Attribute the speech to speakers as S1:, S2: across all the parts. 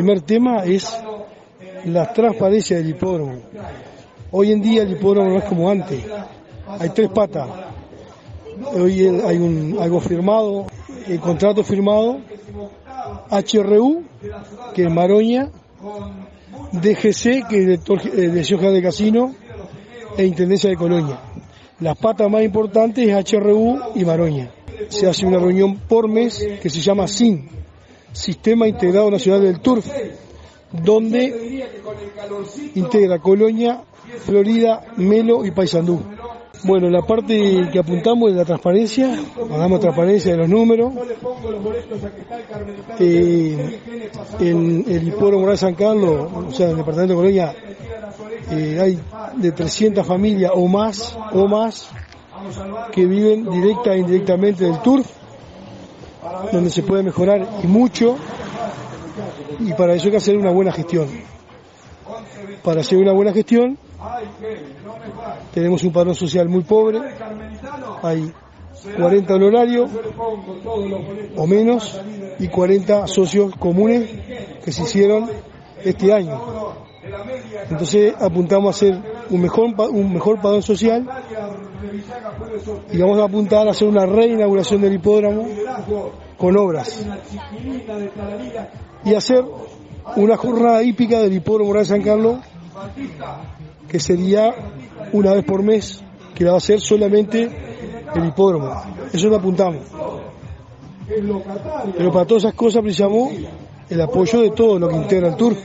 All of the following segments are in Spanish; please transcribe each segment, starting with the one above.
S1: primer tema es la transparencia del hipódromo. Hoy en día el hipódromo no es como antes. Hay tres patas. Hoy hay un, algo firmado, el contrato firmado, HRU, que es Maroña, DGC, que es Dirección General de Casino, e Intendencia de Colonia. Las patas más importantes es HRU y Maroña. Se hace una reunión por mes que se llama SIN, Sistema Integrado Nacional del Turf, donde integra Colonia, Florida, Melo y Paysandú. Bueno, la parte que apuntamos es la transparencia, hagamos transparencia de los números. Eh, en el hipódromo Moral San Carlos, o sea, en el departamento de Colonia, eh, hay de 300 familias o más, o más, que viven directa e indirectamente del turf, donde se puede mejorar y mucho, y para eso hay que hacer una buena gestión. Para hacer una buena gestión, tenemos un padrón social muy pobre, hay 40 honorarios o menos y 40 socios comunes que se hicieron este año. Entonces apuntamos a hacer un mejor, un mejor padrón social y vamos a apuntar a hacer una reinauguración del hipódromo con obras y hacer una jornada hípica del hipódromo de San Carlos que sería una vez por mes, que la va a hacer solamente el hipódromo. Eso lo apuntamos. Pero para todas esas cosas precisamos el apoyo de todo lo que integra el tour.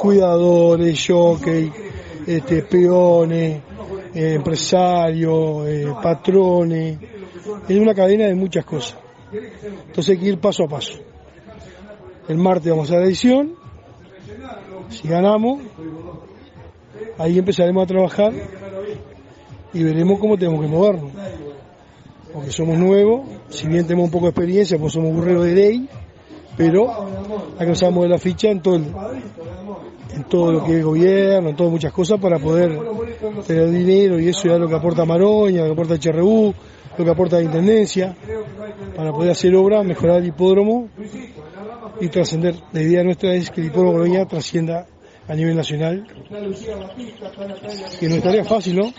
S1: Cuidadores, jockey, este, peones, eh, empresarios, eh, patrones. Es una cadena de muchas cosas. Entonces hay que ir paso a paso. El martes vamos a la edición. Si ganamos, ahí empezaremos a trabajar y veremos cómo tenemos que movernos. Porque somos nuevos, si bien tenemos un poco de experiencia, pues somos burreros de ley, pero alcanzamos de la ficha en todo, en todo lo que es gobierno, en todas muchas cosas para poder tener dinero y eso ya lo que aporta Maroña, lo que aporta HRU, lo que aporta la Intendencia, para poder hacer obra, mejorar el hipódromo y trascender. La idea nuestra es que el hipódromo Maroña trascienda a nivel nacional, que no estaría fácil, ¿no?